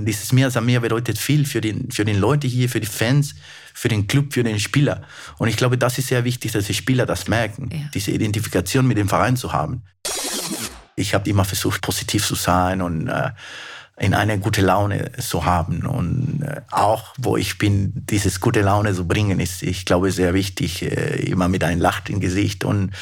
Dieses Mehr als mehr bedeutet viel für den, für den Leute hier, für die Fans, für den Club, für den Spieler. Und ich glaube, das ist sehr wichtig, dass die Spieler das merken, ja. diese Identifikation mit dem Verein zu haben. Ich habe immer versucht, positiv zu sein und äh, in eine gute Laune zu haben. Und äh, auch, wo ich bin, dieses gute Laune zu bringen, ist, ich glaube, sehr wichtig, äh, immer mit einem Lacht im Gesicht. Und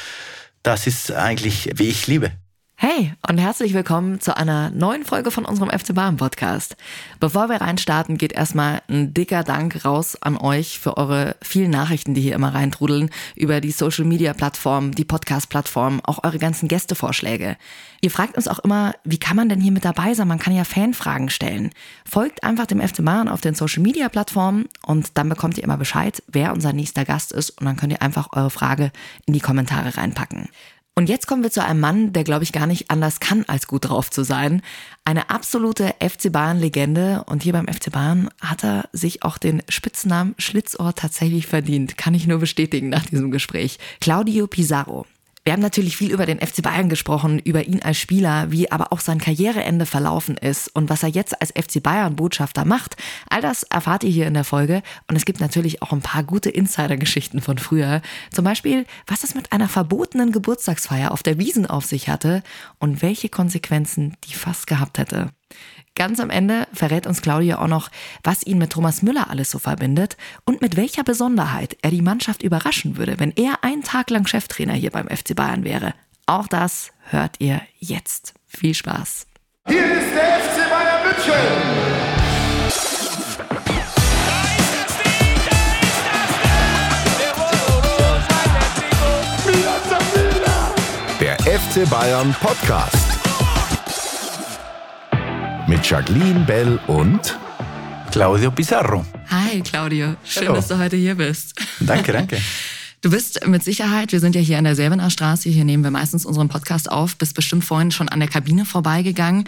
das ist eigentlich, wie ich liebe. Hey und herzlich willkommen zu einer neuen Folge von unserem FC Bayern Podcast. Bevor wir reinstarten, geht erstmal ein dicker Dank raus an euch für eure vielen Nachrichten, die hier immer reintrudeln, über die Social Media Plattformen, die Podcast Plattformen, auch eure ganzen Gästevorschläge. Ihr fragt uns auch immer, wie kann man denn hier mit dabei sein? Man kann ja Fanfragen stellen. Folgt einfach dem FC Bayern auf den Social Media Plattformen und dann bekommt ihr immer Bescheid, wer unser nächster Gast ist und dann könnt ihr einfach eure Frage in die Kommentare reinpacken. Und jetzt kommen wir zu einem Mann, der, glaube ich, gar nicht anders kann, als gut drauf zu sein. Eine absolute FC Bayern-Legende. Und hier beim FC Bayern hat er sich auch den Spitznamen Schlitzohr tatsächlich verdient. Kann ich nur bestätigen nach diesem Gespräch. Claudio Pizarro. Wir haben natürlich viel über den FC Bayern gesprochen, über ihn als Spieler, wie aber auch sein Karriereende verlaufen ist und was er jetzt als FC Bayern Botschafter macht. All das erfahrt ihr hier in der Folge und es gibt natürlich auch ein paar gute Insider-Geschichten von früher. Zum Beispiel, was es mit einer verbotenen Geburtstagsfeier auf der Wiesen auf sich hatte und welche Konsequenzen die fast gehabt hätte. Ganz am Ende verrät uns Claudia auch noch, was ihn mit Thomas Müller alles so verbindet und mit welcher Besonderheit er die Mannschaft überraschen würde, wenn er einen Tag lang Cheftrainer hier beim FC Bayern wäre. Auch das hört ihr jetzt. Viel Spaß. Hier ist der FC Bayern München. Der FC Bayern Podcast mit Jacqueline Bell und Claudio Pizarro. Hi Claudio, schön, Hello. dass du heute hier bist. Danke, danke. Du bist mit Sicherheit, wir sind ja hier an der Selbener Straße, hier nehmen wir meistens unseren Podcast auf, bist bestimmt vorhin schon an der Kabine vorbeigegangen.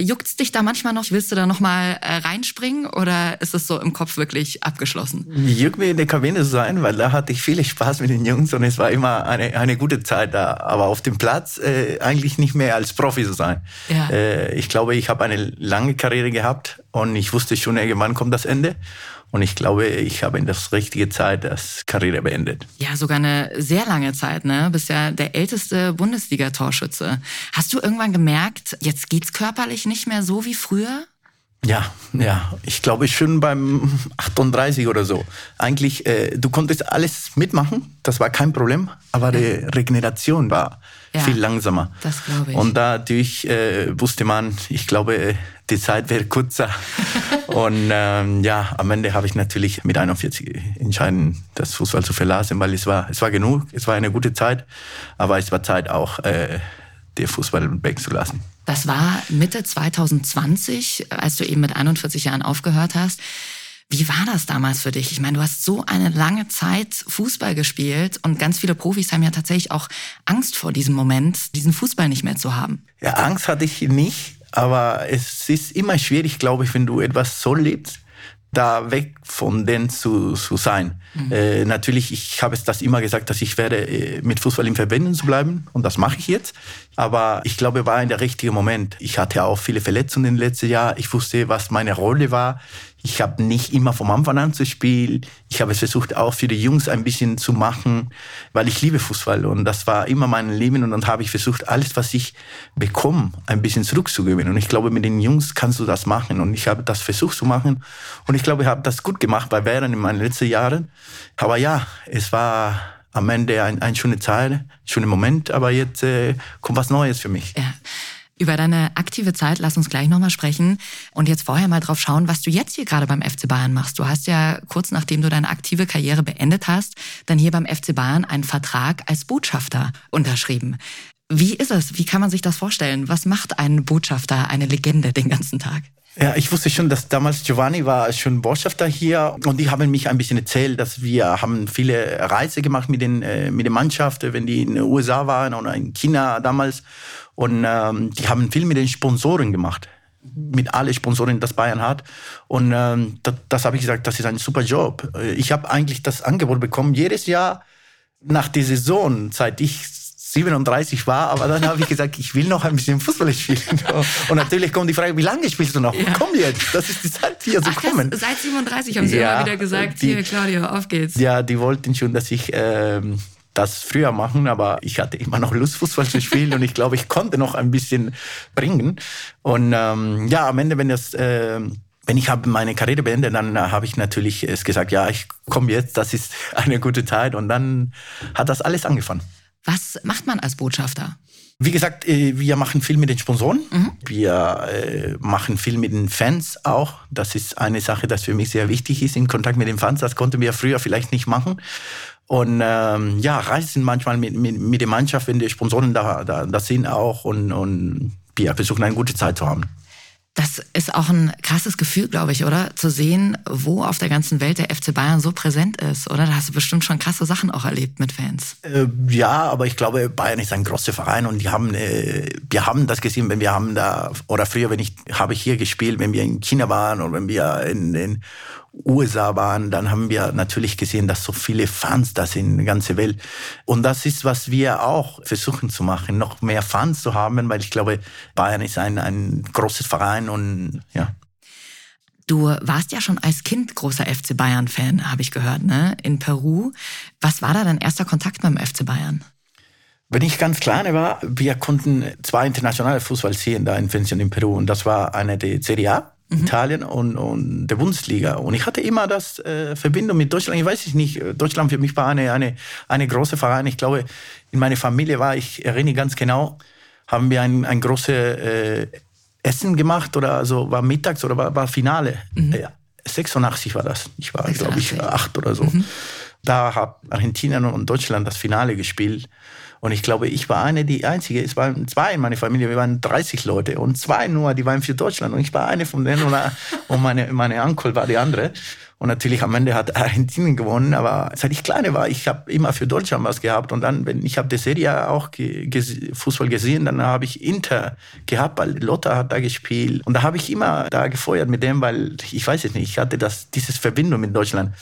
Juckt's dich da manchmal noch? Willst du da noch mal äh, reinspringen oder ist es so im Kopf wirklich abgeschlossen? Juckt mir in der Kabine zu sein, weil da hatte ich viel Spaß mit den Jungs und es war immer eine, eine gute Zeit da. Aber auf dem Platz äh, eigentlich nicht mehr als Profi zu sein. Ja. Äh, ich glaube, ich habe eine lange Karriere gehabt und ich wusste schon, irgendwann kommt das Ende. Und ich glaube, ich habe in das richtige Zeit das Karriere beendet. Ja, sogar eine sehr lange Zeit, ne? Bist ja der älteste Bundesliga-Torschütze. Hast du irgendwann gemerkt, jetzt geht's körperlich nicht mehr so wie früher? Ja, ja, ich glaube schon beim 38 oder so. Eigentlich, äh, du konntest alles mitmachen, das war kein Problem, aber die Regeneration war ja, viel langsamer. Das glaube ich. Und dadurch äh, wusste man, ich glaube, die Zeit wäre kürzer. und ähm, ja, am Ende habe ich natürlich mit 41 entschieden, das Fußball zu verlassen, weil es war, es war genug, es war eine gute Zeit, aber es war Zeit auch, äh, der Fußball wegzulassen. Das war Mitte 2020, als du eben mit 41 Jahren aufgehört hast. Wie war das damals für dich? Ich meine, du hast so eine lange Zeit Fußball gespielt und ganz viele Profis haben ja tatsächlich auch Angst vor diesem Moment, diesen Fußball nicht mehr zu haben. Ja, Angst hatte ich nicht, aber es ist immer schwierig, glaube ich, wenn du etwas so lebst, da weg von denen zu, zu sein. Mhm. Äh, natürlich, ich habe es das immer gesagt, dass ich werde äh, mit Fußball in Verbindung zu bleiben und das mache ich jetzt. Aber ich glaube, war in der richtige Moment. Ich hatte auch viele Verletzungen im letzten Jahr. Ich wusste, was meine Rolle war. Ich habe nicht immer vom Anfang an zu spielen. Ich habe es versucht, auch für die Jungs ein bisschen zu machen, weil ich liebe Fußball und das war immer mein Leben und dann habe ich versucht, alles, was ich bekomme, ein bisschen zurückzugeben. Und ich glaube, mit den Jungs kannst du das machen und ich habe das versucht zu machen und ich glaube, ich habe das gut gemacht bei Während in meinen letzten Jahren. Aber ja, es war am Ende ein, ein schöne Zeit, schöner Moment, aber jetzt äh, kommt was Neues für mich. Ja. Über deine aktive Zeit lass uns gleich nochmal sprechen und jetzt vorher mal drauf schauen, was du jetzt hier gerade beim FC Bayern machst. Du hast ja kurz nachdem du deine aktive Karriere beendet hast, dann hier beim FC Bayern einen Vertrag als Botschafter unterschrieben. Wie ist es? Wie kann man sich das vorstellen? Was macht ein Botschafter, eine Legende den ganzen Tag? Ja, ich wusste schon, dass damals Giovanni war schon Botschafter hier und die haben mich ein bisschen erzählt, dass wir haben viele Reise gemacht mit den äh, mit der Mannschaft, wenn die in den USA waren oder in China damals und ähm, die haben viel mit den Sponsoren gemacht mit allen Sponsoren, das Bayern hat. Und ähm, das, das habe ich gesagt, das ist ein super Job. Ich habe eigentlich das Angebot bekommen, jedes Jahr nach der Saison, seit ich 37 war, aber dann habe ich gesagt, ich will noch ein bisschen Fußball spielen. Und natürlich kommt die Frage, wie lange spielst du noch? Ja. Komm jetzt, das ist die Zeit, hier zu Ach, kommen. das, seit 37 haben sie Ja, immer wieder gesagt, die- hier Claudio, auf geht's. Ja, die wollten schon, dass ich ähm, das früher machen, aber ich hatte immer noch Lust, Fußball zu spielen und ich glaube, ich konnte noch ein bisschen bringen. Und ähm, ja, am Ende, wenn das... ähm, wenn ich habe meine Karriere beendet, dann äh, habe ich natürlich es gesagt, ja, ich komme jetzt, das ist eine gute Zeit und dann hat das alles angefangen. Was macht man als Botschafter? Wie gesagt, äh, wir machen viel mit den Sponsoren. Wir äh, machen viel mit den Fans auch. Das ist eine Sache, das für mich sehr wichtig ist, in Kontakt mit den Fans. Das konnten wir früher vielleicht nicht machen. Und ähm, ja, reisen manchmal mit, mit, mit der Mannschaft, wenn die Sponsoren da, da, da sind auch und, und wir versuchen eine gute Zeit zu haben. Das ist auch ein krasses Gefühl, glaube ich, oder? Zu sehen, wo auf der ganzen Welt der FC Bayern so präsent ist, oder? Da hast du bestimmt schon krasse Sachen auch erlebt mit Fans. Äh, ja, aber ich glaube, Bayern ist ein großer Verein und die haben, äh, wir haben das gesehen, wenn wir haben da, oder früher, wenn ich, habe ich hier gespielt, wenn wir in China waren oder wenn wir in, in USA waren, dann haben wir natürlich gesehen, dass so viele Fans da sind in der ganzen Welt. Und das ist, was wir auch versuchen zu machen, noch mehr Fans zu haben, weil ich glaube, Bayern ist ein, ein großes Verein und ja. Du warst ja schon als Kind großer FC Bayern-Fan, habe ich gehört, ne? In Peru. Was war da dein erster Kontakt mit dem FC Bayern? Wenn ich ganz klein war, wir konnten zwei internationale Fußball sehen da in Pension in Peru. Und das war eine der Serie A, Italien und, und der Bundesliga. Und ich hatte immer das äh, Verbindung mit Deutschland. Ich weiß es nicht, äh, Deutschland für mich war eine, eine, eine große Verein. Ich glaube, in meiner Familie war, ich erinnere ganz genau, haben wir ein, ein großes äh, Essen gemacht oder so, war mittags oder war, war Finale. Ja, 86 war das. Ich war, glaube ich, 86. acht oder so. Da hat Argentinien und Deutschland das Finale gespielt. Und ich glaube, ich war eine, die einzige, es waren zwei in meiner Familie, wir waren 30 Leute und zwei nur, die waren für Deutschland. Und ich war eine von denen und, meine, meine Onkel war die andere. Und natürlich am Ende hat Argentinien gewonnen, aber seit ich kleine war, ich habe immer für Deutschland was gehabt. Und dann, wenn ich habe die Serie auch ge ges Fußball gesehen, dann habe ich Inter gehabt, weil Lothar hat da gespielt. Und da habe ich immer da gefeuert mit dem, weil ich weiß es nicht, ich hatte das, dieses Verbindung mit Deutschland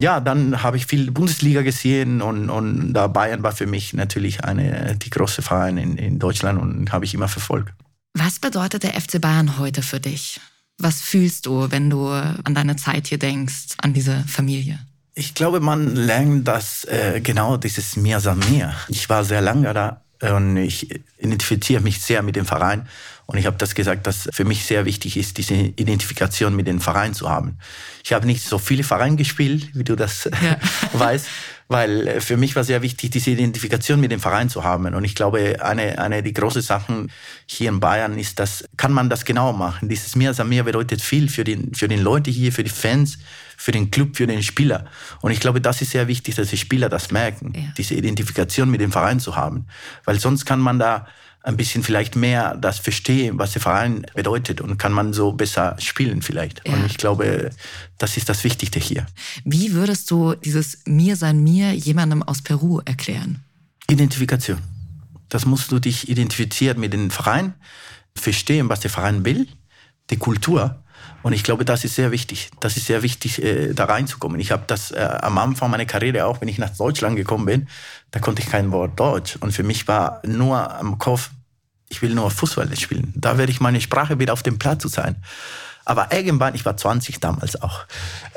ja, dann habe ich viel Bundesliga gesehen und, und da Bayern war für mich natürlich eine die große Verein in, in Deutschland und habe ich immer verfolgt. Was bedeutet der FC Bayern heute für dich? Was fühlst du, wenn du an deine Zeit hier denkst, an diese Familie? Ich glaube, man lernt das äh, genau dieses Mir san mir. Ich war sehr lange da und ich identifiziere mich sehr mit dem Verein. Und ich habe das gesagt, dass für mich sehr wichtig ist, diese Identifikation mit dem Verein zu haben. Ich habe nicht so viele Vereine gespielt, wie du das Ja. weißt, weil für mich war sehr wichtig, diese Identifikation mit dem Verein zu haben. Und ich glaube, eine, eine der großen Sachen hier in Bayern ist, dass kann man das genau machen. Dieses Mir san mir bedeutet viel für den, für den Leute hier, für die Fans, für den Club, für den Spieler. Und ich glaube, das ist sehr wichtig, dass die Spieler das merken, Ja. diese Identifikation mit dem Verein zu haben. Weil sonst kann man da ein bisschen vielleicht mehr das verstehen, was der Verein bedeutet und kann man so besser spielen vielleicht. Ja. Und ich glaube, das ist das Wichtigste hier. Wie würdest du dieses Mir sein mir jemandem aus Peru erklären? Identifikation. Das musst du dich identifizieren mit dem Verein, verstehen, was der Verein will, die Kultur. Und ich glaube, das ist sehr wichtig. Das ist sehr wichtig, äh, da reinzukommen. Ich habe das äh, am Anfang meiner Karriere, auch wenn ich nach Deutschland gekommen bin, da konnte ich kein Wort Deutsch. Und für mich war nur am Kopf, ich will nur Fußball spielen. Da werde ich meine Sprache wieder auf dem Platz sein. Aber irgendwann, ich war 20 damals auch,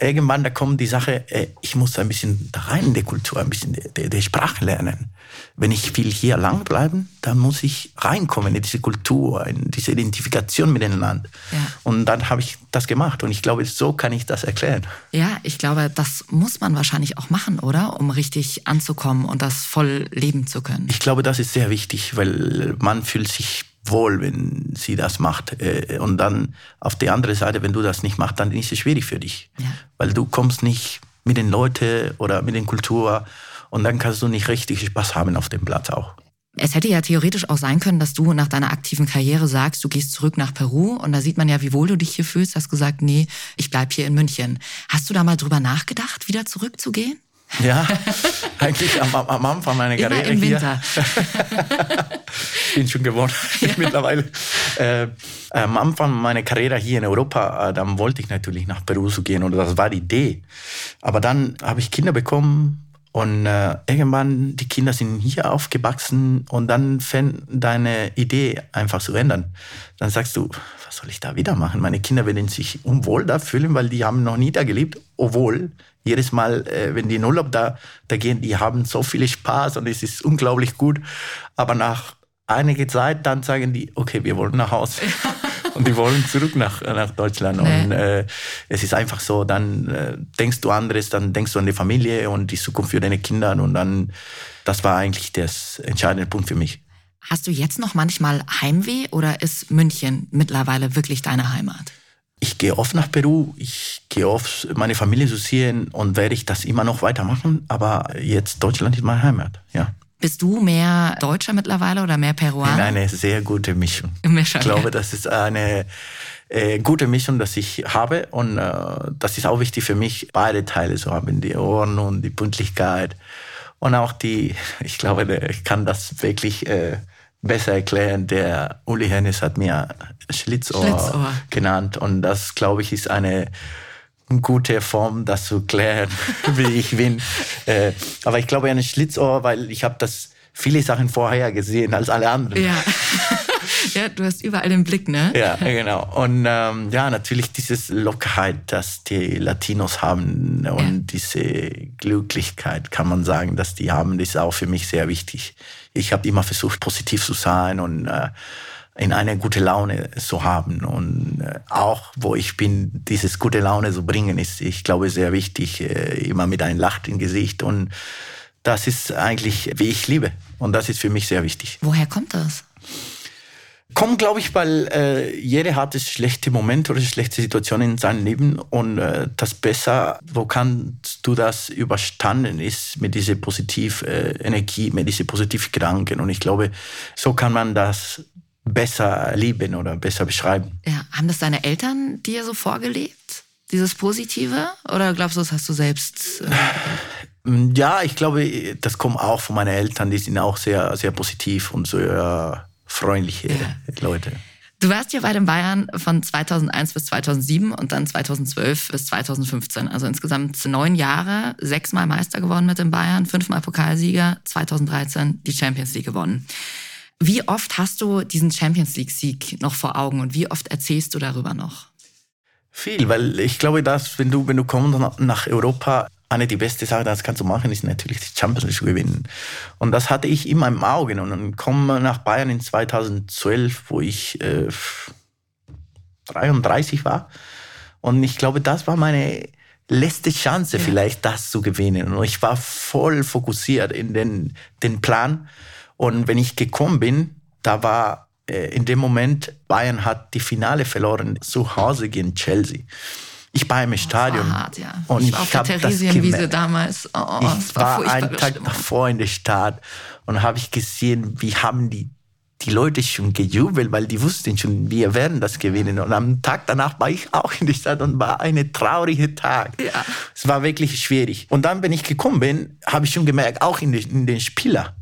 irgendwann da kommt die Sache, äh, ich muss ein bisschen da rein in die Kultur, ein bisschen die, die, die Sprache lernen. Wenn ich will hier lang bleiben, dann muss ich reinkommen in diese Kultur, in diese Identifikation mit dem Land. Ja. Und dann habe ich das gemacht und ich glaube, so kann ich das erklären. Ja, ich glaube, das muss man wahrscheinlich auch machen, oder? Um richtig anzukommen und das voll leben zu können. Ich glaube, das ist sehr wichtig, weil man fühlt sich wohl, wenn sie das macht. Äh, Und dann auf der anderen Seite, wenn du das nicht machst, dann ist es schwierig für dich. Ja. Weil du kommst nicht mit den Leuten oder mit den Kultur und dann kannst du nicht richtig Spaß haben auf dem Platz auch. Es hätte ja theoretisch auch sein können, dass du nach deiner aktiven Karriere sagst, du gehst zurück nach Peru und da sieht man ja, wie wohl du dich hier fühlst. Hast gesagt, nee, ich bleib hier in München. Hast du da mal drüber nachgedacht, wieder zurückzugehen? Ja, eigentlich am, am- Anfang meiner Immer Karriere im hier. Winter. Ich bin schon gewohnt mittlerweile. Äh, am Anfang meiner Karriere hier in Europa, äh, dann wollte ich natürlich nach Peru zu gehen oder das war die Idee. Aber dann habe ich Kinder bekommen Und äh, irgendwann, die Kinder sind hier aufgewachsen und dann fängt deine Idee einfach zu ändern. Dann sagst du, was soll ich da wieder machen? Meine Kinder werden sich unwohl da fühlen, weil die haben noch nie da gelebt, obwohl jedes Mal, äh, wenn die in Urlaub da, da gehen, die haben so viel Spaß und es ist unglaublich gut. Aber nach einiger Zeit, dann sagen die, okay, wir wollen nach Hause. und die wollen zurück nach, nach Deutschland. Nee. Und äh, es ist einfach so, dann äh, denkst du anderes, dann denkst du an die Familie und die Zukunft für deine Kinder. Und dann, das war eigentlich der entscheidende Punkt für mich. Hast du jetzt noch manchmal Heimweh oder ist München mittlerweile wirklich deine Heimat? Ich gehe oft nach Peru, ich gehe oft meine Familie zu sehen und werde ich das immer noch weitermachen. Aber jetzt Deutschland ist meine Heimat, ja. Bist du mehr Deutscher mittlerweile oder mehr Peruaner? Eine sehr gute Mischung. Mischung ich glaube, ja. das ist eine äh, gute Mischung, dass ich habe. Und äh, das ist auch wichtig für mich, beide Teile zu haben. Die Ordnung, die Pünktlichkeit und auch die, ich glaube, ich kann das wirklich äh, besser erklären. Der Uli Hennis hat mir Schlitzohr, Schlitzohr. genannt. Und das, glaube ich, ist eine gute Form, das zu klären, wie ich bin. Äh, aber ich glaube, ein Schlitzohr, weil ich habe das viele Sachen vorher gesehen als alle anderen. Ja. ja, du hast überall den Blick, ne? Ja, genau. Und ähm, ja, natürlich dieses Lockerheit, dass die Latinos haben und ja. diese Glücklichkeit, kann man sagen, dass die haben, das ist auch für mich sehr wichtig. Ich habe immer versucht, positiv zu sein und äh, in eine gute Laune zu haben. Und äh, auch wo ich bin, dieses gute Laune zu bringen, ist, ich glaube, sehr wichtig, äh, immer mit einem Lacht im Gesicht. Und das ist eigentlich, wie ich liebe. Und das ist für mich sehr wichtig. Woher kommt das? Kommt, glaube ich, weil äh, jeder hat schlechte Momente oder schlechte Situationen in seinem Leben. Und äh, das besser, wo kannst du das überstanden ist mit dieser positive äh, Energie, mit diesen positiven Gedanken. Und ich glaube, so kann man das besser lieben oder besser beschreiben. Ja, haben das deine Eltern dir so vorgelebt, dieses Positive? Oder glaubst du, das hast du selbst? Äh, ja, ich glaube, das kommt auch von meinen Eltern. Die sind auch sehr, sehr positiv und sehr freundliche ja. Leute. Du warst hier bei den Bayern von 2001 bis 2007 und dann 2012 bis 2015. Also insgesamt neun Jahre, sechsmal Meister geworden mit den Bayern, fünfmal Pokalsieger, 2013 die Champions League gewonnen. Wie oft hast du diesen Champions League-Sieg noch vor Augen und wie oft erzählst du darüber noch? Viel, weil ich glaube, dass wenn du, wenn du kommst nach Europa, eine die beste Sache, das kannst du machen, ist natürlich die Champions League zu gewinnen. Und das hatte ich immer im Auge. Und dann komme nach Bayern in 2012, wo ich äh, 33 war. Und ich glaube, das war meine letzte Chance, ja. vielleicht das zu gewinnen. Und ich war voll fokussiert in den, den Plan. Und wenn ich gekommen bin, da war äh, in dem Moment, Bayern hat die Finale verloren zu Hause gegen Chelsea. Ich war im Stadion. War hart, ja. Und ich war auf der Theresienwiese damals. Oh, oh ich war, war einen Tag Stimmung. davor in der Stadt und habe ich gesehen, wie haben die die Leute schon gejubelt, weil die wussten schon, wir werden das gewinnen. Und am Tag danach war ich auch in der Stadt und war ein trauriger Tag. Ja. Es war wirklich schwierig. Und dann, wenn ich gekommen bin, habe ich schon gemerkt, auch in den, in den Spieler,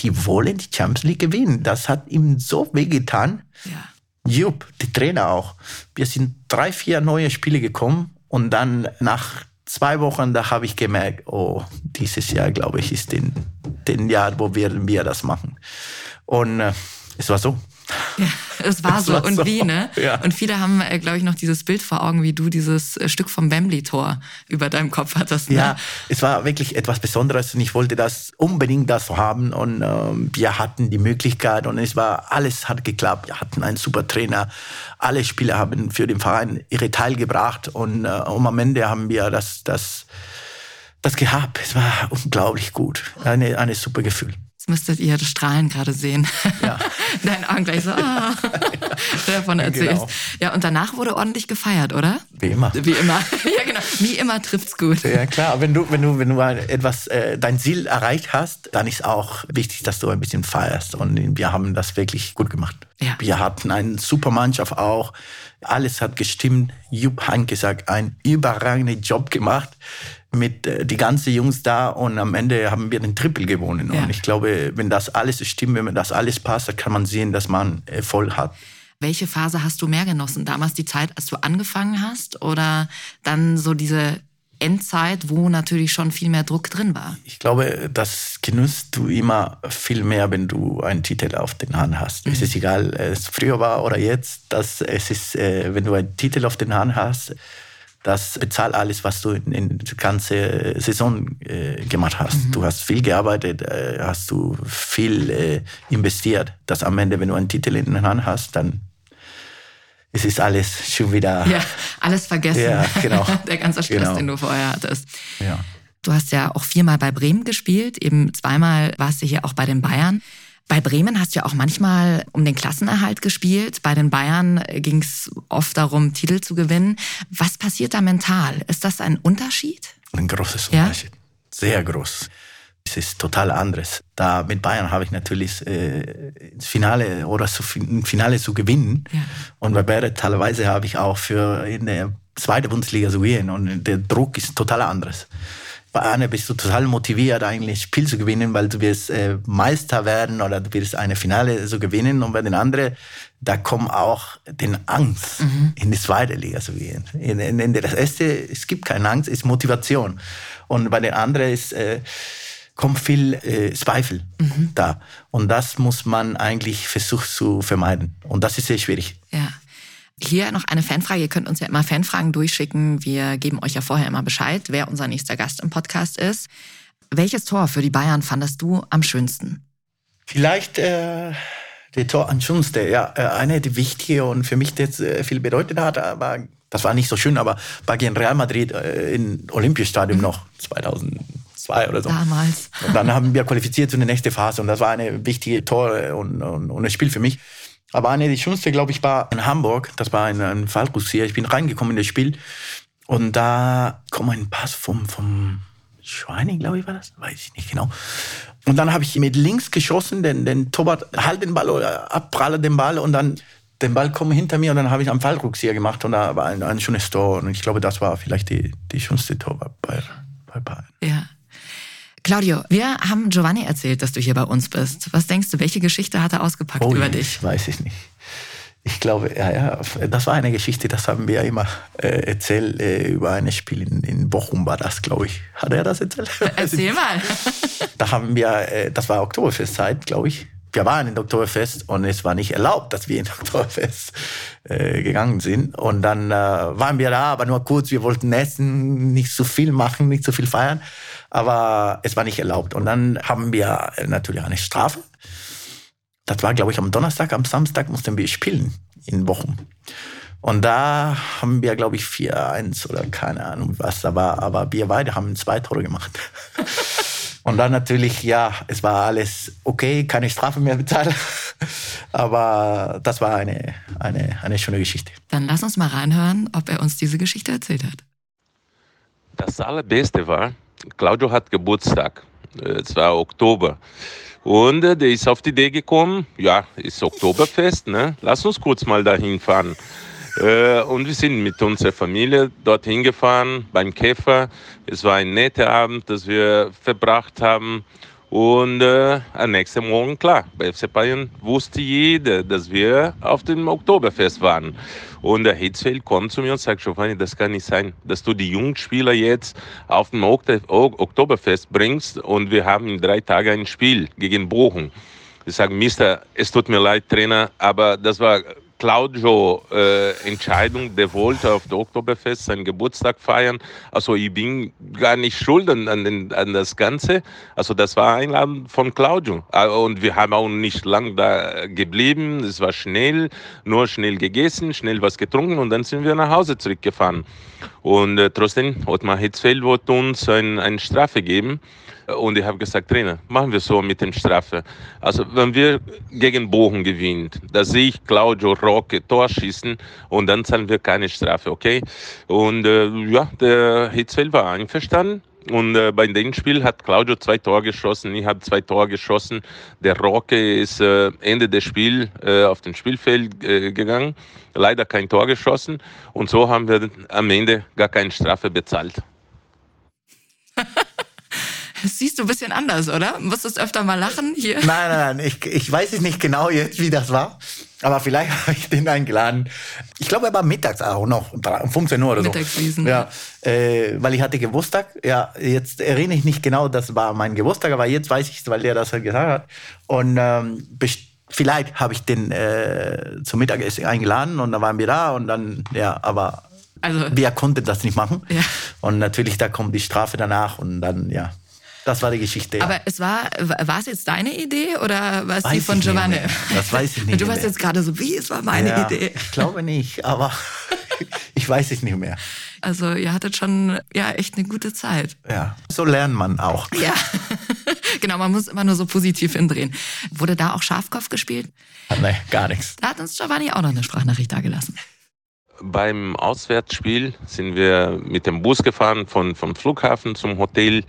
die wollen die Champions League gewinnen. Das hat ihm so wehgetan. Ja. Jupp, die Trainer auch. Wir sind drei, vier neue Spiele gekommen und dann nach zwei Wochen, da habe ich gemerkt, oh, dieses Jahr, glaube ich, ist den, den Jahr, wo werden wir das machen. Und äh, es war so. Ja, es war es so. War und so. wie, ne? Ja. Und viele haben, äh, glaube ich, noch dieses Bild vor Augen, wie du dieses äh, Stück vom Wembley-Tor über deinem Kopf hattest. Ne? Ja, es war wirklich etwas Besonderes und ich wollte das unbedingt das haben und äh, wir hatten die Möglichkeit und es war, alles hat geklappt. Wir hatten einen super Trainer. Alle Spieler haben für den Verein ihre Teil gebracht und, äh, und am Ende haben wir das, das, das gehabt. Es war unglaublich gut. Eine, eine super Gefühl. Jetzt müsstet ihr das Strahlen gerade sehen. Ja. Deine Augen gleich so, ah, davon erzählst. Genau. Ja, und danach wurde ordentlich gefeiert, oder? Wie immer. Wie immer. Ja, genau. Wie immer trifft's gut. Ja, klar. Wenn du, wenn du, wenn du etwas, äh, dein Ziel erreicht hast, dann ist auch wichtig, dass du ein bisschen feierst. Und wir haben das wirklich gut gemacht. Ja. Wir hatten eine super Mannschaft auch. Alles hat gestimmt. Jupp hat gesagt, ein überragenden Job gemacht mit äh, die ganzen Jungs da und am Ende haben wir den Triple gewonnen. Ja. Und ich glaube, wenn das alles stimmt, wenn das alles passt, dann kann man sehen, dass man Erfolg hat. Welche Phase hast du mehr genossen? Damals die Zeit, als du angefangen hast oder dann so diese Endzeit, wo natürlich schon viel mehr Druck drin war. Ich glaube, das genießt du immer viel mehr, wenn du einen Titel auf den Hand hast. Mhm. Es ist egal, es früher war oder jetzt, dass es ist, äh, wenn du einen Titel auf den Hand hast, das bezahlt alles, was du in, in der ganzen Saison äh, gemacht hast. Mhm. Du hast viel gearbeitet, äh, hast du viel äh, investiert, dass am Ende, wenn du einen Titel in der Hand hast, dann es ist alles schon wieder. Ja, alles vergessen. Ja, genau. Der ganze Stress, genau. den du vorher hattest. Ja. Du hast ja auch viermal bei Bremen gespielt, eben zweimal warst du hier auch bei den Bayern. Bei Bremen hast du ja auch manchmal um den Klassenerhalt gespielt. Bei den Bayern ging es oft darum, Titel zu gewinnen. Was passiert da mental? Ist das ein Unterschied? Ein großes Unterschied. Ja? Sehr groß. Es ist total anderes. Da mit Bayern habe ich natürlich äh, ins Finale oder ein Finale zu gewinnen. Ja. Und bei Bayern teilweise habe ich auch für in der zweiten Bundesliga zu gehen. Und der Druck ist total anderes bei einer bist du total motiviert, eigentlich Spiel zu gewinnen, weil du wirst äh, Meister werden oder du wirst eine Finale so gewinnen. Und bei den anderen, da kommt auch den Angst, mhm. in die zweite Liga zu gehen. In, in, in das erste, es gibt keine Angst, es ist Motivation. Und bei den anderen ist, äh, kommt viel äh, Zweifel mhm. da. Und das muss man eigentlich versuchen zu vermeiden. Und das ist sehr schwierig. Ja. Hier noch eine Fanfrage. Ihr könnt uns ja immer Fanfragen durchschicken. Wir geben euch ja vorher immer Bescheid, wer unser nächster Gast im Podcast ist. Welches Tor für die Bayern fandest du am schönsten? Vielleicht äh, der Tor am schönsten. Ja, äh, eine, die wichtige und für mich jetzt äh, viel bedeutet hat, aber das war nicht so schön, aber bei gegen Real Madrid äh, im Olympiastadion mhm. noch 2002 oder so. Damals. Und dann haben wir qualifiziert zu der nächsten Phase und das war eine wichtige Tor und, und, und ein Spiel für mich. Aber eine der schönsten, glaube ich, war in Hamburg. Das war ein, ein Fallrückzieher. Ich bin reingekommen in das Spiel und da kommt ein Pass vom, vom Schweining, glaube ich, war das? Weiß ich nicht genau. Und dann habe ich mit links geschossen, den, den Torwart halt den Ball oder abpralle den Ball und dann den Ball kommt hinter mir und dann habe ich einen Fallrückzieher gemacht und da war ein, ein schönes Tor. Und ich glaube, das war vielleicht die, die schönste Tor bei, bei Bayern. Ja. Claudio, wir haben Giovanni erzählt, dass du hier bei uns bist. Was denkst du, welche Geschichte hat er ausgepackt oh, über dich? Weiß ich nicht. Ich glaube, ja, ja, das war eine Geschichte, das haben wir immer äh, erzählt, äh, über ein Spiel in, in Bochum war das, glaube ich. Hat er das erzählt? Erzähl mal. da haben wir, äh, das war Oktoberfestzeit, glaube ich. Wir waren in Oktoberfest und es war nicht erlaubt, dass wir in Oktoberfest äh, gegangen sind. Und dann äh, waren wir da, aber nur kurz. Wir wollten essen, nicht so viel machen, nicht so viel feiern aber es war nicht erlaubt. Und dann haben wir natürlich eine Strafe. Das war, glaube ich, am Donnerstag, am Samstag mussten wir spielen in Wochen. Und da haben wir, glaube ich, 4-1 oder keine Ahnung was. Aber, aber wir beide haben zwei Tore gemacht. Und dann natürlich, ja, es war alles okay, keine Strafe mehr bezahlt. Aber das war eine, eine, eine schöne Geschichte. Dann lass uns mal reinhören, ob er uns diese Geschichte erzählt hat. Das Allerbeste war, Claudio hat Geburtstag. Es war Oktober. Und äh, der ist auf die Idee gekommen, ja, ist Oktoberfest, ne? lass uns kurz mal dahin fahren. Äh, und wir sind mit unserer Familie dorthin gefahren, beim Käfer. Es war ein netter Abend, das wir verbracht haben. Und äh, am nächsten Morgen, klar, bei FC Bayern wusste jeder, dass wir auf dem Oktoberfest waren. Und der Hitzfeld kommt zu mir und sagt, Giovanni, das kann nicht sein, dass du die Jugendspieler jetzt auf dem Oktoberfest bringst und wir haben in drei Tagen ein Spiel gegen Bochum. Ich sage, Mister, es tut mir leid, Trainer, aber das war Claudio äh, Entscheidung, der wollte auf der Oktoberfest seinen Geburtstag feiern. Also ich bin gar nicht schuld an, an, an das Ganze. Also das war Einladung von Claudio. Äh, und wir haben auch nicht lang da geblieben. Es war schnell, nur schnell gegessen, schnell was getrunken und dann sind wir nach Hause zurückgefahren. Und äh, trotzdem, Ottmar Hitzfeld wollte uns ein, eine Strafe geben. Und ich habe gesagt, Trainer, machen wir so mit den Strafe. Also wenn wir gegen Bochum gewinnen, da sehe ich Claudio Rocke Tor schießen und dann zahlen wir keine Strafe, okay? Und äh, ja, der Hitzfeld war einverstanden. Und äh, bei dem Spiel hat Claudio zwei Tore geschossen, ich habe zwei Tore geschossen. Der Rocke ist äh, Ende des Spiels äh, auf den Spielfeld äh, gegangen, leider kein Tor geschossen. Und so haben wir am Ende gar keine Strafe bezahlt. Das siehst du ein bisschen anders, oder? Musstest öfter mal lachen hier? Nein, nein, nein. Ich, ich weiß es nicht genau jetzt, wie das war. Aber vielleicht habe ich den eingeladen. Ich glaube, er war mittags auch noch, um 15 Uhr oder so. Mittagswiesen. Ja, äh, weil ich hatte Geburtstag. Ja, jetzt erinnere ich nicht genau, das war mein Geburtstag, aber jetzt weiß ich es, weil der das halt gesagt hat. Und ähm, vielleicht habe ich den äh, zum Mittagessen eingeladen und dann waren wir da und dann, ja, aber Also- wir konnten das nicht machen. Ja. Und natürlich, da kommt die Strafe danach und dann, ja, das war die Geschichte. ja. Aber es war, war es jetzt deine Idee oder war es die von Giovanni? Das weiß ich nicht Du warst jetzt gerade so, wie, es war meine ja, Idee. Ich glaube nicht, aber ich weiß es nicht mehr. Also ihr hattet schon ja echt eine gute Zeit. Ja, so lernt man auch. Ja, genau, man muss immer nur so positiv hindrehen. Wurde da auch Schafkopf gespielt? Ah, Nee, gar nichts. Da hat uns Giovanni auch noch eine Sprachnachricht dagelassen. Beim Auswärtsspiel sind wir mit dem Bus gefahren von, vom Flughafen zum Hotel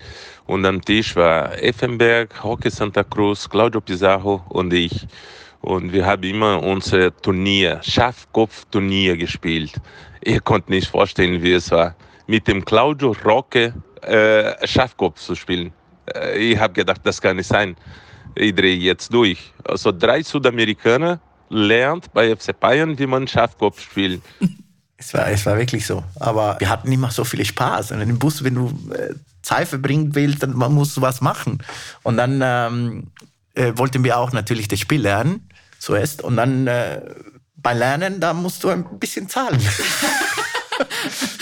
und am Tisch war Effenberg, Hockey Santa Cruz, Claudio Pizarro und ich. Und wir haben immer unser Turnier, Schafkopf-Turnier gespielt. Ihr könnt nicht vorstellen, wie es war, mit dem Claudio Rocke äh, Schafkopf zu spielen. Äh, ich habe gedacht, das kann nicht sein. Ich drehe jetzt durch. Also drei Südamerikaner lernt bei FC Bayern, wie man Schafkopf spielt. Es war, es war wirklich so. Aber wir hatten immer so viel Spaß. Und im Bus, wenn du äh, Zeit verbringen willst, dann man musst du was machen. Und dann ähm, äh, wollten wir auch natürlich das Spiel lernen, zuerst. Und dann äh, beim Lernen, da musst du ein bisschen zahlen.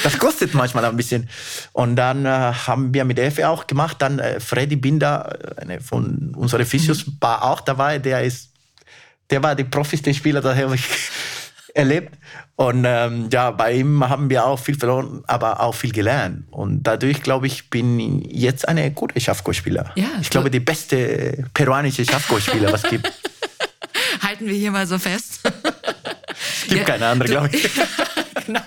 Das kostet manchmal ein bisschen. Und dann äh, haben wir mit Efe auch gemacht. Dann äh, Freddy Binder, äh, eine von unseren Physios, war auch dabei. Der ist, der war der profiste Spieler, das habe ich erlebt. Und ähm, ja, bei ihm haben wir auch viel verloren, aber auch viel gelernt. Und dadurch, glaube ich, bin ich jetzt eine gute Schafko-Spieler. Ja, ich glaube, die beste peruanische Schafko-Spieler, was es gibt. Halten wir hier mal so fest. Es gibt keine andere, glaube ich. genau.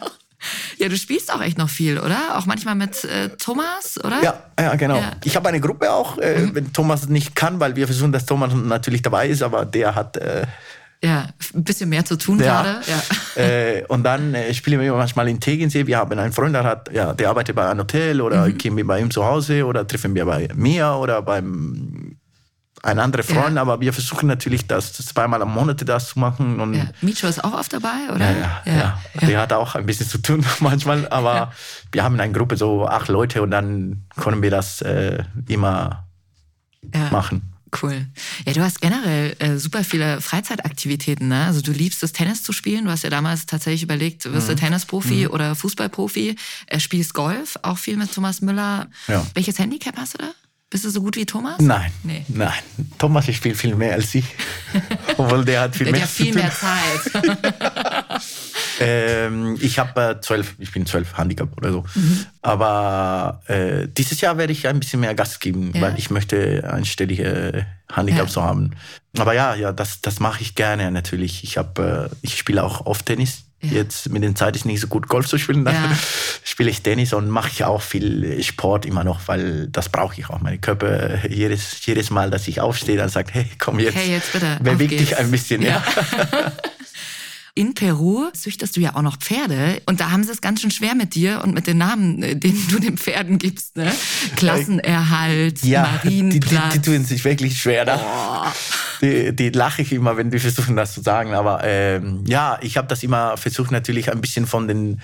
Ja, du spielst auch echt noch viel, oder? Auch manchmal mit äh, Thomas, oder? Ja, ja genau. Ja. Ich habe eine Gruppe auch, äh, wenn Thomas nicht kann, weil wir versuchen, dass Thomas natürlich dabei ist, aber der hat äh, Ja, ein bisschen mehr zu tun Ja. gerade. Ja. äh, und dann äh, spielen wir manchmal in Tegernsee. Wir haben einen Freund, der, hat, ja, der arbeitet bei einem Hotel oder Mhm. gehen wir bei ihm zu Hause oder treffen wir bei mir oder beim ein anderer Freund. Ja. Aber wir versuchen natürlich, das zweimal am Monat das zu machen. Und ja. Micho ist auch oft dabei, oder? ja, ja, ja. Der hat auch ein bisschen zu tun manchmal, aber wir haben eine Gruppe so acht Leute und dann können wir das äh, immer machen. Cool. Ja, du hast generell äh, super viele Freizeitaktivitäten, ne? Also du liebst es, Tennis zu spielen. Du hast ja damals tatsächlich überlegt, wirst du Mhm. Tennisprofi oder Fußballprofi. Äh, spielst Golf, auch viel mit Thomas Müller. Ja. Welches Handicap hast du da? Bist du so gut wie Thomas? Nein, Nee. nein. Thomas spielt viel mehr als ich, obwohl der hat viel Der hat mehr zu viel mehr Zeit. Ähm, ich habe äh, zwölf, ich bin zwölf Handicap oder so. Mhm. Aber äh, dieses Jahr werde ich ein bisschen mehr Gas geben, Ja. weil ich möchte einstellige Handicap Ja. so haben. Aber ja, ja, das, das mache ich gerne natürlich. Ich habe, äh, ich spiele auch oft Tennis. Ja. Jetzt mit den Zeit ist nicht so gut Golf zu spielen, dann Ja. spiele ich Tennis und mache ich auch viel Sport immer noch, weil das brauche ich auch. Mein Körper jedes, jedes Mal, dass ich aufstehe, dann sagt, hey, komm jetzt, Hey, jetzt beweg dich ein bisschen. Ja. In Peru züchtest du ja auch noch Pferde und da haben sie es ganz schön schwer mit dir und mit den Namen, äh, den du den Pferden gibst. Ne? Klassenerhalt, Ja, die, die, Marienplatz. die tun sich wirklich schwer da. Die, die lache ich immer, wenn die versuchen, das zu sagen. Aber ähm, ja, ich habe das immer versucht, natürlich ein bisschen von den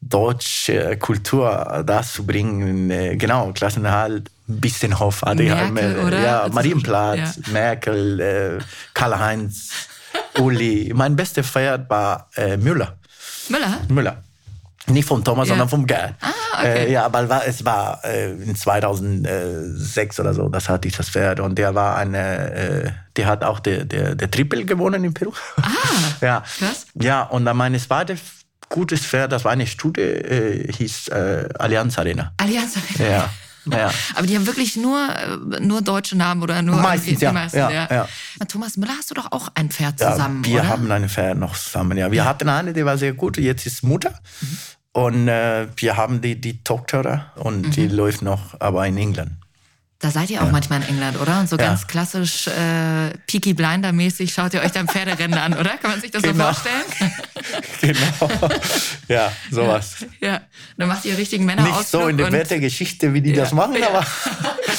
deutsche Kultur das zu bringen. Äh, genau, Klassenerhalt, ein bisschen Hof, ADHM, Merkel, äh, oder? ja, Marienplatz, ja. Merkel, äh, Karl-Heinz, Uli. Mein bester Pferd war äh, Müller. Müller? Müller. Nicht von Thomas, Ja. sondern vom Gerd. Ah, okay. äh, ja, aber war, es war äh, in 2006 oder so, das hatte ich das Pferd. Und der war eine, äh, der hat auch der, der, der Triple gewonnen in Peru. Ah, ja. krass. Ja, und dann mein zweites gutes Pferd, das war eine Studie, äh, hieß äh, Allianz Arena. Allianz. Ja, ja. Aber die haben wirklich nur, äh, nur deutsche Namen oder nur Meistens, die ja. meisten, Ja, ja. Thomas Müller hast du doch auch ein Pferd zusammen, wir oder? haben ein Pferd noch zusammen. Ja, wir hatten eine, die war sehr gut. Jetzt ist Mutter. Und äh, wir haben die, die Tochter und die Mhm. läuft noch, aber in England. Da seid ihr auch manchmal in England, oder? Und so Ja. ganz klassisch äh, Peaky Blinder mäßig schaut ihr euch dann Pferderennen an, oder? Kann man sich das Genau. so vorstellen? genau. Ja, sowas. Ja, dann macht ihr richtigen Männer Nicht so in der Wettergeschichte, wie die das machen, ja. aber,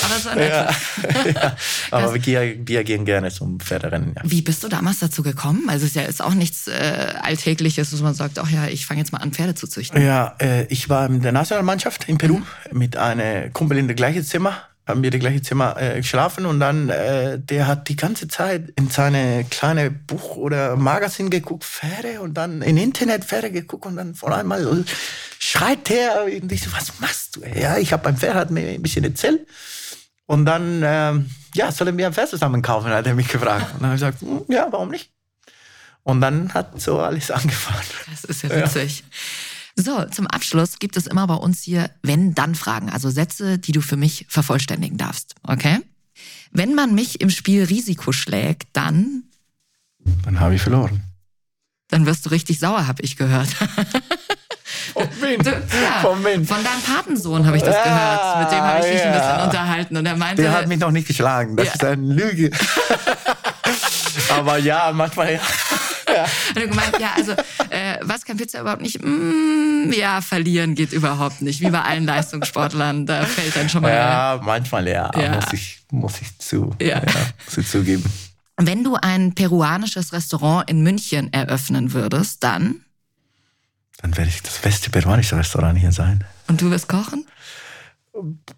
aber so ja, ja. aber wir, gehen- wir gehen gerne zum Pferderennen. Ja. Wie bist du damals dazu gekommen? Also es ist ja ist auch nichts äh, Alltägliches, dass man sagt, ach ja, ich fange jetzt mal an, Pferde zu züchten. Ja, äh, ich war in der Nationalmannschaft in Peru mit einem Kumpel in der gleichen Zimmer. Haben wir in gleiche Zimmer äh, geschlafen und dann, äh, der hat die ganze Zeit in seine kleine Buch oder Magazin geguckt, Pferde und dann im Internet Pferde geguckt und dann vor einmal so schreit der und ich so, was machst du? Ja, ich habe beim Pferd hat mir ein bisschen erzählt und dann, ähm, ja, sollen wir ein Pferd zusammen kaufen, hat er mich gefragt. Und dann habe ich gesagt, hm, ja, warum nicht? Und dann hat so alles angefangen. Das ist ja witzig. So, zum Abschluss gibt es immer bei uns hier Wenn-Dann-Fragen, also Sätze, die du für mich vervollständigen darfst. Okay? Wenn man mich im Spiel Risiko schlägt, dann, Dann habe ich verloren. dann wirst du richtig sauer, habe ich gehört. Von wen? Ja, Von wem? Von deinem Patensohn habe ich das Ja, gehört. Mit dem habe ich mich ein bisschen ja. unterhalten und er meinte, Der hat mich noch nicht geschlagen. Das Ja. ist eine Lüge. Aber ja, manchmal ja. Und er gemeint, ja, also was kann Pizza überhaupt nicht? Mm, ja, verlieren geht überhaupt nicht. Wie bei allen Leistungssportlern, da fällt dann schon mal. Ja, manchmal ja. Ja. Muss ich, muss ich zu, Ja. muss ich zugeben. Wenn du ein peruanisches Restaurant in München eröffnen würdest, dann Dann werde ich das beste peruanische Restaurant hier sein. und du wirst kochen?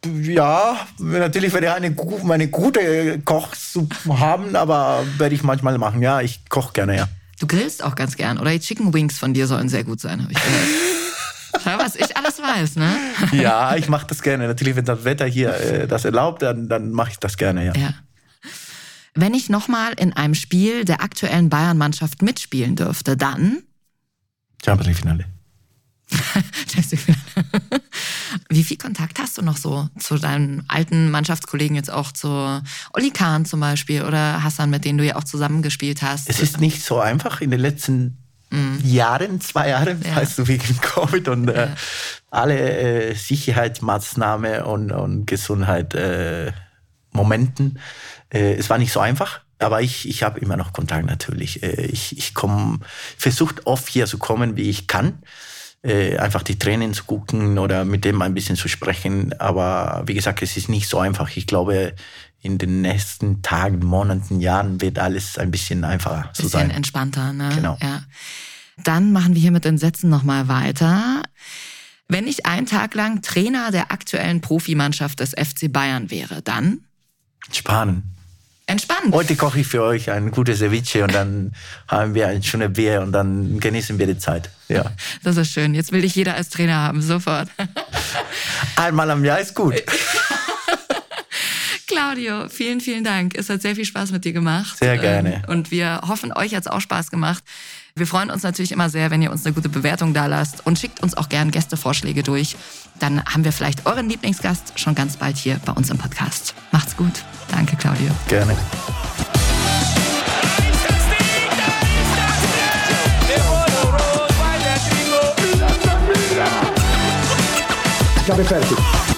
Ja, natürlich werde ich eine, gu- eine gute Koch zu haben, aber werde ich manchmal machen. Ja, ich koche gerne, ja. Du grillst auch ganz gern, oder? Die Chicken Wings von dir sollen sehr gut sein, habe ich gehört. Schau, was ich alles weiß, ne? Ja, ich mache das gerne. Natürlich, wenn das Wetter hier äh, das erlaubt, dann, dann mache ich das gerne, ja. Ja. Wenn ich nochmal in einem Spiel der aktuellen Bayern-Mannschaft mitspielen dürfte, dann Champions League Finale. Wie viel Kontakt hast du noch so zu deinen alten Mannschaftskollegen, jetzt auch zu Olli Kahn zum Beispiel oder Hassan, mit denen du ja auch zusammengespielt hast? Es ist nicht so einfach in den letzten Jahren, zwei Jahren, Mhm. Ja. weißt du, wegen Covid und äh, alle äh, Sicherheitsmaßnahmen und, und Gesundheit äh, Momenten. Äh, es war nicht so einfach, aber ich, ich habe immer noch Kontakt natürlich. Äh, ich ich komme, versucht oft hier zu kommen, wie ich kann. Äh, einfach die Tränen zu gucken oder mit dem ein bisschen zu sprechen. Aber wie gesagt, es ist nicht so einfach. Ich glaube, in den nächsten Tagen, Monaten, Jahren wird alles ein bisschen einfacher zu bisschen sein. entspannter, ne? Genau. Ja. Dann machen wir hier mit den Sätzen nochmal weiter. Wenn ich einen Tag lang Trainer der aktuellen Profimannschaft des FC Bayern wäre, dann Sparen. Entspannt. Heute koche ich für euch ein gutes Ceviche und dann haben wir ein schönes Bier und dann genießen wir die Zeit. Ja. Das ist schön. Jetzt will dich jeder als Trainer haben, sofort. Einmal am Jahr ist gut. Claudio, vielen, vielen Dank. Es hat sehr viel Spaß mit dir gemacht. Sehr gerne. Ähm, Und wir hoffen, euch hat es auch Spaß gemacht. Wir freuen uns natürlich immer sehr, wenn ihr uns eine gute Bewertung da lasst und schickt uns auch gern Gästevorschläge durch. Dann haben wir vielleicht euren Lieblingsgast schon ganz bald hier bei uns im Podcast. Macht's gut. Danke, Claudio. Gerne. Ich habe fertig.